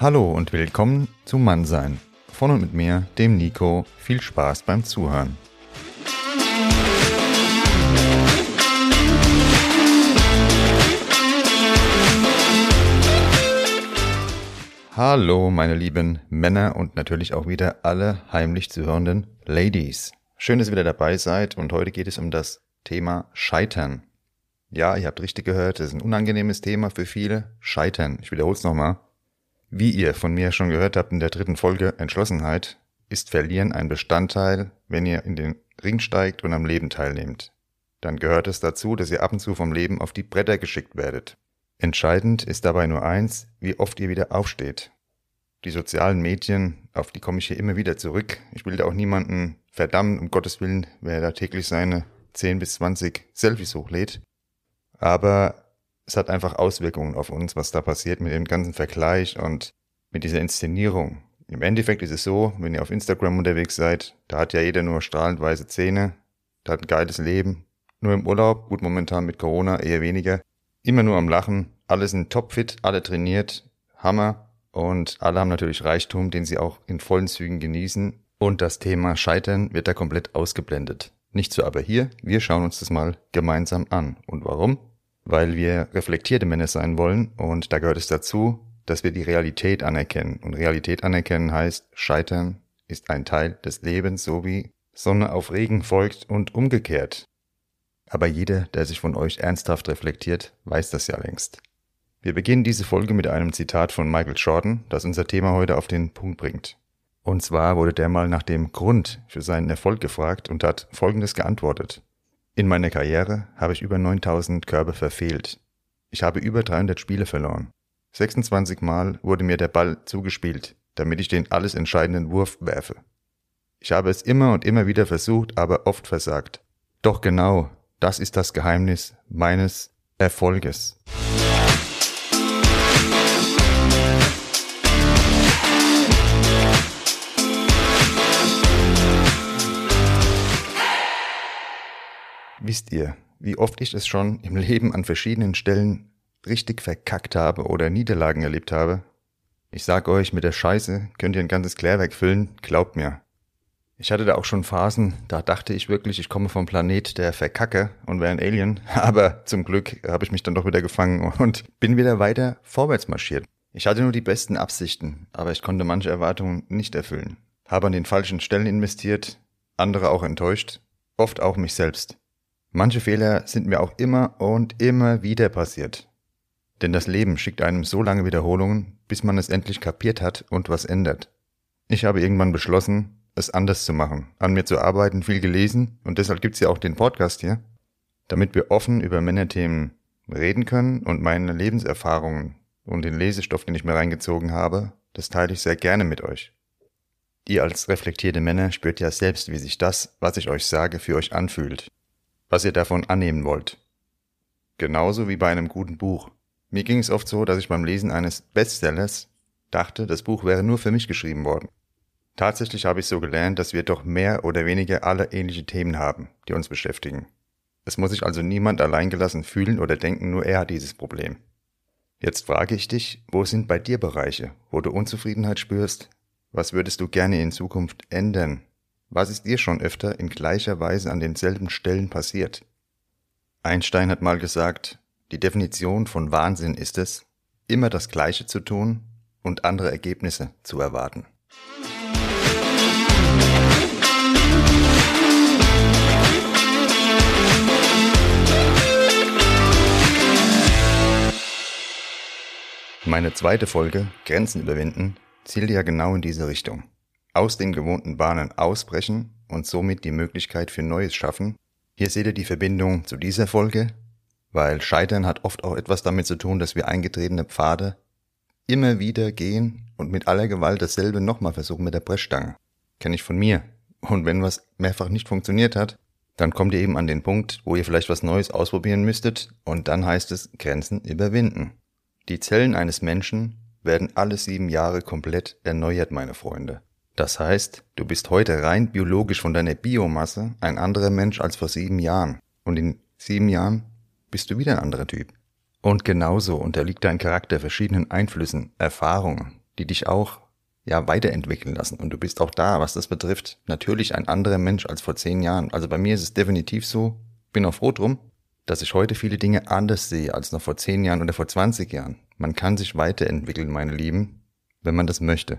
Hallo und willkommen zu Mannsein. Von und mit mir, dem Nico. Viel Spaß beim Zuhören. Hallo, meine lieben Männer und natürlich auch wieder alle heimlich zuhörenden Ladies. Schön, dass ihr wieder dabei seid und heute geht es um das Thema Scheitern. Ja, ihr habt richtig gehört, es ist ein unangenehmes Thema für viele. Scheitern. Ich wiederhole es nochmal. Wie ihr von mir schon gehört habt in der dritten Folge Entschlossenheit, ist Verlieren ein Bestandteil, wenn ihr in den Ring steigt und am Leben teilnehmt. Dann gehört es dazu, dass ihr ab und zu vom Leben auf die Bretter geschickt werdet. Entscheidend ist dabei nur eins, wie oft ihr wieder aufsteht. Die sozialen Medien, auf die komme ich hier immer wieder zurück. Ich will da auch niemanden verdammen, um Gottes Willen, wer da täglich seine 10 bis 20 Selfies hochlädt. Aber es hat einfach Auswirkungen auf uns, was da passiert mit dem ganzen Vergleich und mit dieser Inszenierung. Im Endeffekt ist es so, wenn ihr auf Instagram unterwegs seid, da hat ja jeder nur strahlend weiße Zähne, da hat ein geiles Leben, nur im Urlaub, gut momentan mit Corona eher weniger, immer nur am Lachen, alle sind topfit, alle trainiert, Hammer und alle haben natürlich Reichtum, den sie auch in vollen Zügen genießen und das Thema Scheitern wird da komplett ausgeblendet. Nicht so aber hier, wir schauen uns das mal gemeinsam an. Und warum? Weil wir reflektierte Männer sein wollen und da gehört es dazu, dass wir die Realität anerkennen. Und Realität anerkennen heißt, Scheitern ist ein Teil des Lebens, so wie Sonne auf Regen folgt und umgekehrt. Aber jeder, der sich von euch ernsthaft reflektiert, weiß das ja längst. Wir beginnen diese Folge mit einem Zitat von Michael Jordan, das unser Thema heute auf den Punkt bringt. Und zwar wurde der mal nach dem Grund für seinen Erfolg gefragt und hat Folgendes geantwortet. In meiner Karriere habe ich über 9000 Körbe verfehlt. Ich habe über 300 Spiele verloren. 26 Mal wurde mir der Ball zugespielt, damit ich den alles entscheidenden Wurf werfe. Ich habe es immer und immer wieder versucht, aber oft versagt. Doch genau das ist das Geheimnis meines Erfolges. Wisst ihr, wie oft ich es schon im Leben an verschiedenen Stellen richtig verkackt habe oder Niederlagen erlebt habe? Ich sag euch, mit der Scheiße könnt ihr ein ganzes Klärwerk füllen, glaubt mir. Ich hatte da auch schon Phasen, da dachte ich wirklich, ich komme vom Planet der Verkacke und wäre ein Alien, aber zum Glück habe ich mich dann doch wieder gefangen und bin wieder weiter vorwärts marschiert. Ich hatte nur die besten Absichten, aber ich konnte manche Erwartungen nicht erfüllen. Habe an den falschen Stellen investiert, andere auch enttäuscht, oft auch mich selbst. Manche Fehler sind mir auch immer und immer wieder passiert. Denn das Leben schickt einem so lange Wiederholungen, bis man es endlich kapiert hat und was ändert. Ich habe irgendwann beschlossen, es anders zu machen, an mir zu arbeiten, viel gelesen und deshalb gibt's ja auch den Podcast hier, damit wir offen über Männerthemen reden können und meine Lebenserfahrungen und den Lesestoff, den ich mir reingezogen habe, das teile ich sehr gerne mit euch. Ihr als reflektierte Männer spürt ja selbst, wie sich das, was ich euch sage, für euch anfühlt was ihr davon annehmen wollt. Genauso wie bei einem guten Buch. Mir ging es oft so, dass ich beim Lesen eines Bestsellers dachte, das Buch wäre nur für mich geschrieben worden. Tatsächlich habe ich so gelernt, dass wir doch mehr oder weniger alle ähnliche Themen haben, die uns beschäftigen. Es muss sich also niemand alleingelassen fühlen oder denken, nur er hat dieses Problem. Jetzt frage ich dich, wo sind bei dir Bereiche, wo du Unzufriedenheit spürst? Was würdest du gerne in Zukunft ändern? Was ist dir schon öfter in gleicher Weise an denselben Stellen passiert? Einstein hat mal gesagt, die Definition von Wahnsinn ist es, immer das Gleiche zu tun und andere Ergebnisse zu erwarten. Meine zweite Folge, Grenzen überwinden, zielt ja genau in diese Richtung aus den gewohnten Bahnen ausbrechen und somit die Möglichkeit für Neues schaffen. Hier seht ihr die Verbindung zu dieser Folge, weil Scheitern hat oft auch etwas damit zu tun, dass wir eingetretene Pfade immer wieder gehen und mit aller Gewalt dasselbe nochmal versuchen mit der Brechstange. Kenne ich von mir. Und wenn was mehrfach nicht funktioniert hat, dann kommt ihr eben an den Punkt, wo ihr vielleicht was Neues ausprobieren müsstet und dann heißt es Grenzen überwinden. Die Zellen eines Menschen werden alle sieben Jahre komplett erneuert, meine Freunde. Das heißt, du bist heute rein biologisch von deiner Biomasse ein anderer Mensch als vor sieben Jahren. Und in sieben Jahren bist du wieder ein anderer Typ. Und genauso unterliegt dein Charakter verschiedenen Einflüssen, Erfahrungen, die dich auch ja weiterentwickeln lassen. Und du bist auch da, was das betrifft, natürlich ein anderer Mensch als vor zehn Jahren. Also bei mir ist es definitiv so, bin auch froh drum, dass ich heute viele Dinge anders sehe als noch vor zehn Jahren oder vor 20 Jahren. Man kann sich weiterentwickeln, meine Lieben, wenn man das möchte.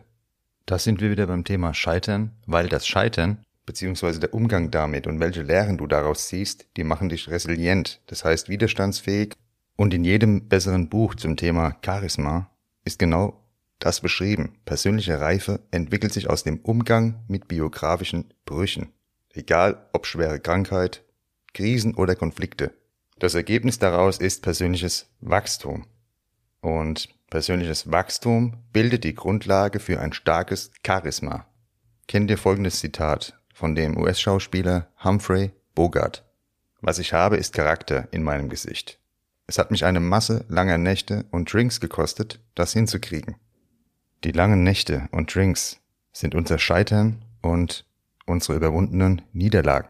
Da sind wir wieder beim Thema Scheitern, weil das Scheitern beziehungsweise der Umgang damit und welche Lehren du daraus ziehst, die machen dich resilient, das heißt widerstandsfähig. Und in jedem besseren Buch zum Thema Charisma ist genau das beschrieben. Persönliche Reife entwickelt sich aus dem Umgang mit biografischen Brüchen. Egal ob schwere Krankheit, Krisen oder Konflikte. Das Ergebnis daraus ist persönliches Wachstum. Und persönliches Wachstum bildet die Grundlage für ein starkes Charisma. Kennt ihr folgendes Zitat von dem US-Schauspieler Humphrey Bogart. Was ich habe, ist Charakter in meinem Gesicht. Es hat mich eine Masse langer Nächte und Drinks gekostet, das hinzukriegen. Die langen Nächte und Drinks sind unser Scheitern und unsere überwundenen Niederlagen.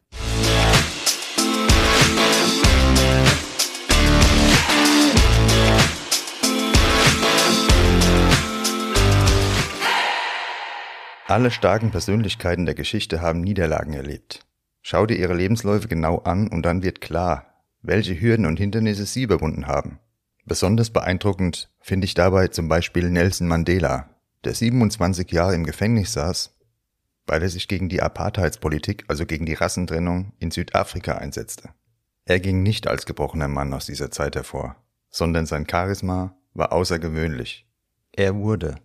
Alle starken Persönlichkeiten der Geschichte haben Niederlagen erlebt. Schau dir ihre Lebensläufe genau an und dann wird klar, welche Hürden und Hindernisse sie überwunden haben. Besonders beeindruckend finde ich dabei zum Beispiel Nelson Mandela, der 27 Jahre im Gefängnis saß, weil er sich gegen die Apartheidspolitik, also gegen die Rassentrennung in Südafrika einsetzte. Er ging nicht als gebrochener Mann aus dieser Zeit hervor, sondern sein Charisma war außergewöhnlich. Er wurde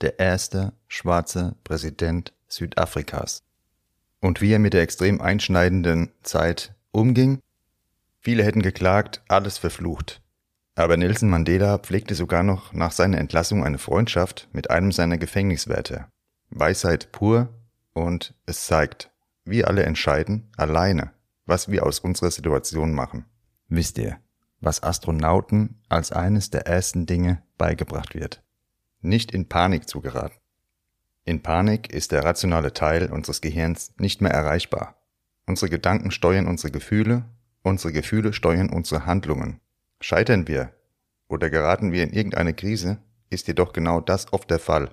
der erste schwarze Präsident Südafrikas. Und wie er mit der extrem einschneidenden Zeit umging? Viele hätten geklagt, alles verflucht. Aber Nelson Mandela pflegte sogar noch nach seiner Entlassung eine Freundschaft mit einem seiner Gefängniswärter. Weisheit pur und es zeigt, wir alle entscheiden alleine, was wir aus unserer Situation machen. Wisst ihr, was Astronauten als eines der ersten Dinge beigebracht wird? Nicht in Panik zu geraten. In Panik ist der rationale Teil unseres Gehirns nicht mehr erreichbar. Unsere Gedanken steuern unsere Gefühle, unsere Gefühle steuern unsere Handlungen. Scheitern wir oder geraten wir in irgendeine Krise, ist jedoch genau das oft der Fall.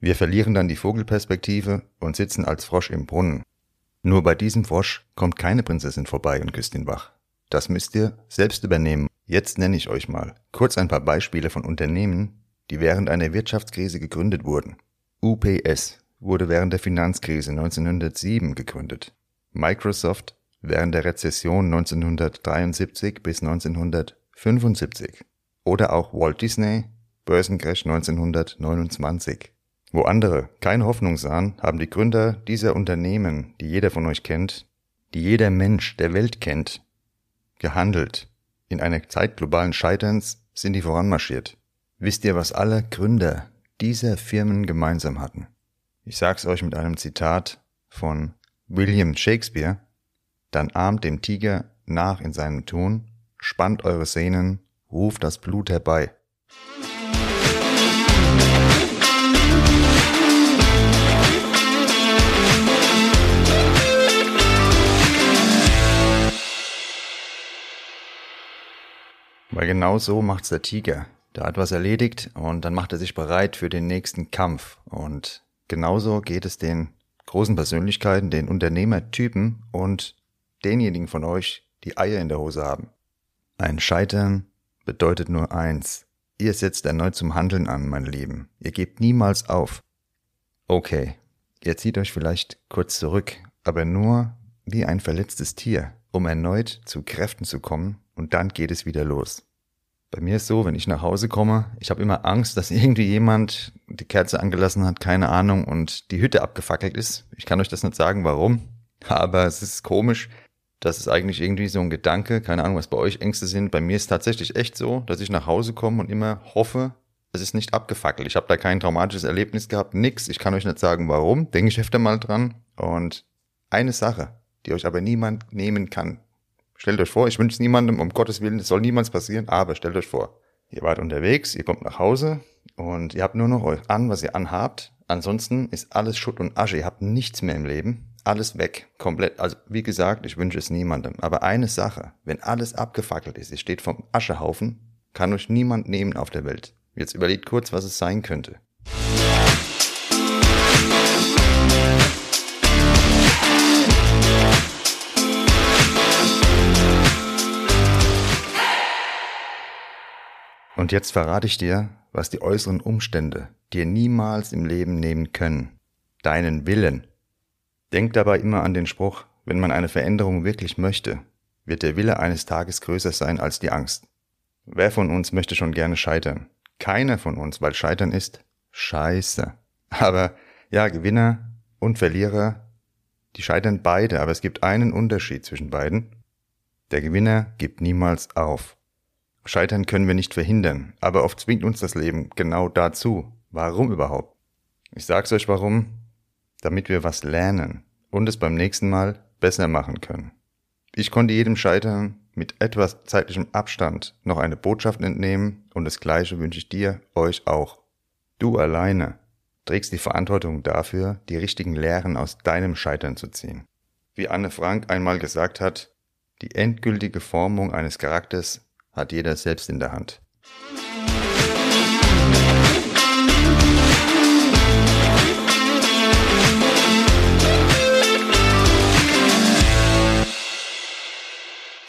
Wir verlieren dann die Vogelperspektive und sitzen als Frosch im Brunnen. Nur bei diesem Frosch kommt keine Prinzessin vorbei und küsst ihn wach. Das müsst ihr selbst übernehmen. Jetzt nenne ich euch mal kurz ein paar Beispiele von Unternehmen, die während einer Wirtschaftskrise gegründet wurden. UPS wurde während der Finanzkrise 1907 gegründet. Microsoft während der Rezession 1973 bis 1900 75 oder auch Walt Disney, Börsencrash 1929. Wo andere keine Hoffnung sahen, haben die Gründer dieser Unternehmen, die jeder von euch kennt, die jeder Mensch der Welt kennt, gehandelt. In einer Zeit globalen Scheiterns sind die voranmarschiert. Wisst ihr, was alle Gründer dieser Firmen gemeinsam hatten? Ich sag's euch mit einem Zitat von William Shakespeare. Dann ahmt dem Tiger nach in seinem Tun spannt eure Sehnen, ruft das Blut herbei. Weil genau so macht's der Tiger. Der hat was erledigt und dann macht er sich bereit für den nächsten Kampf. Und genauso geht es den großen Persönlichkeiten, den Unternehmertypen und denjenigen von euch, die Eier in der Hose haben. Ein Scheitern bedeutet nur eins. Ihr setzt erneut zum Handeln an, meine Lieben. Ihr gebt niemals auf. Okay, ihr zieht euch vielleicht kurz zurück, aber nur wie ein verletztes Tier, um erneut zu Kräften zu kommen und dann geht es wieder los. Bei mir ist so, wenn ich nach Hause komme, ich habe immer Angst, dass irgendwie jemand die Kerze angelassen hat, keine Ahnung, und die Hütte abgefackelt ist. Ich kann euch das nicht sagen, warum, aber es ist komisch. Das ist eigentlich irgendwie so ein Gedanke. Keine Ahnung, was bei euch Ängste sind. Bei mir ist tatsächlich echt so, dass ich nach Hause komme und immer hoffe, es ist nicht abgefackelt. Ich habe da kein traumatisches Erlebnis gehabt, nix. Ich kann euch nicht sagen, warum. Denke ich öfter mal dran. Und eine Sache, die euch aber niemand nehmen kann. Stellt euch vor, ich wünsche es niemandem, um Gottes Willen, es soll niemals passieren, aber stellt euch vor, ihr wart unterwegs, ihr kommt nach Hause und ihr habt nur noch euch an, was ihr anhabt. Ansonsten ist alles Schutt und Asche. Ihr habt nichts mehr im Leben alles weg, komplett. Also wie gesagt, ich wünsche es niemandem. Aber eine Sache, wenn alles abgefackelt ist, es steht vom Aschehaufen, kann euch niemand nehmen auf der Welt. Jetzt überlegt kurz, was es sein könnte. Und jetzt verrate ich dir, was die äußeren Umstände dir niemals im Leben nehmen können. Deinen Willen. Denk dabei immer an den Spruch, wenn man eine Veränderung wirklich möchte, wird der Wille eines Tages größer sein als die Angst. Wer von uns möchte schon gerne scheitern? Keiner von uns, weil Scheitern ist scheiße. Aber ja, Gewinner und Verlierer, die scheitern beide, aber es gibt einen Unterschied zwischen beiden. Der Gewinner gibt niemals auf. Scheitern können wir nicht verhindern, aber oft zwingt uns das Leben genau dazu. Warum überhaupt? Ich sag's euch warum, damit wir was lernen und es beim nächsten Mal besser machen können. Ich konnte jedem Scheitern mit etwas zeitlichem Abstand noch eine Botschaft entnehmen und das gleiche wünsche ich dir, euch auch. Du alleine trägst die Verantwortung dafür, die richtigen Lehren aus deinem Scheitern zu ziehen. Wie Anne Frank einmal gesagt hat, die endgültige Formung eines Charakters hat jeder selbst in der Hand.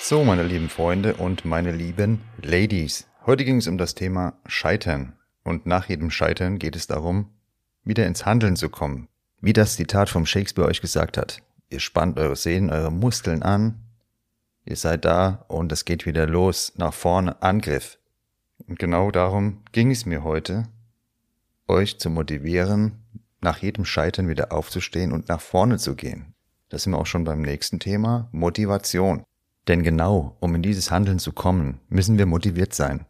So, meine lieben Freunde und meine lieben Ladies. Heute ging es um das Thema Scheitern. Und nach jedem Scheitern geht es darum, wieder ins Handeln zu kommen. Wie das Zitat vom Shakespeare euch gesagt hat. Ihr spannt eure Sehnen, eure Muskeln an. Ihr seid da und es geht wieder los. Nach vorne, Angriff. Und genau darum ging es mir heute, euch zu motivieren, nach jedem Scheitern wieder aufzustehen und nach vorne zu gehen. Das sind wir auch schon beim nächsten Thema, Motivation. Denn genau, um in dieses Handeln zu kommen, müssen wir motiviert sein.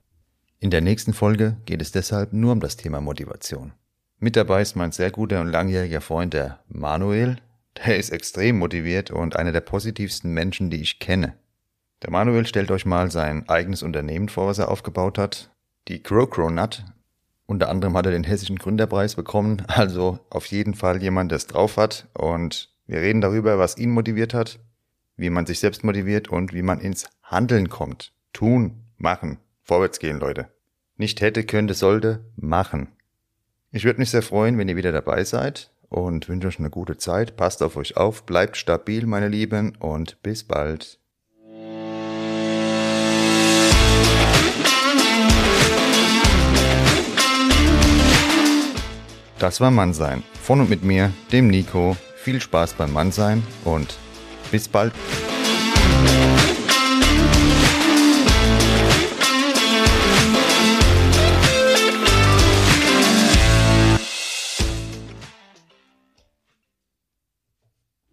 In der nächsten Folge geht es deshalb nur um das Thema Motivation. Mit dabei ist mein sehr guter und langjähriger Freund, der Manuel. Der ist extrem motiviert und einer der positivsten Menschen, die ich kenne. Der Manuel stellt euch mal sein eigenes Unternehmen vor, was er aufgebaut hat. Die Crocronut. Unter anderem hat er den hessischen Gründerpreis bekommen, also auf jeden Fall jemand, der es drauf hat. Und wir reden darüber, was ihn motiviert hat, wie man sich selbst motiviert und wie man ins Handeln kommt. Tun, machen, vorwärts gehen, Leute. Nicht hätte, könnte, sollte, machen. Ich würde mich sehr freuen, wenn ihr wieder dabei seid und wünsche euch eine gute Zeit. Passt auf euch auf, bleibt stabil, meine Lieben, und bis bald. Das war Mannsein. Von und mit mir, dem Nico. Viel Spaß beim Mannsein und bis bald.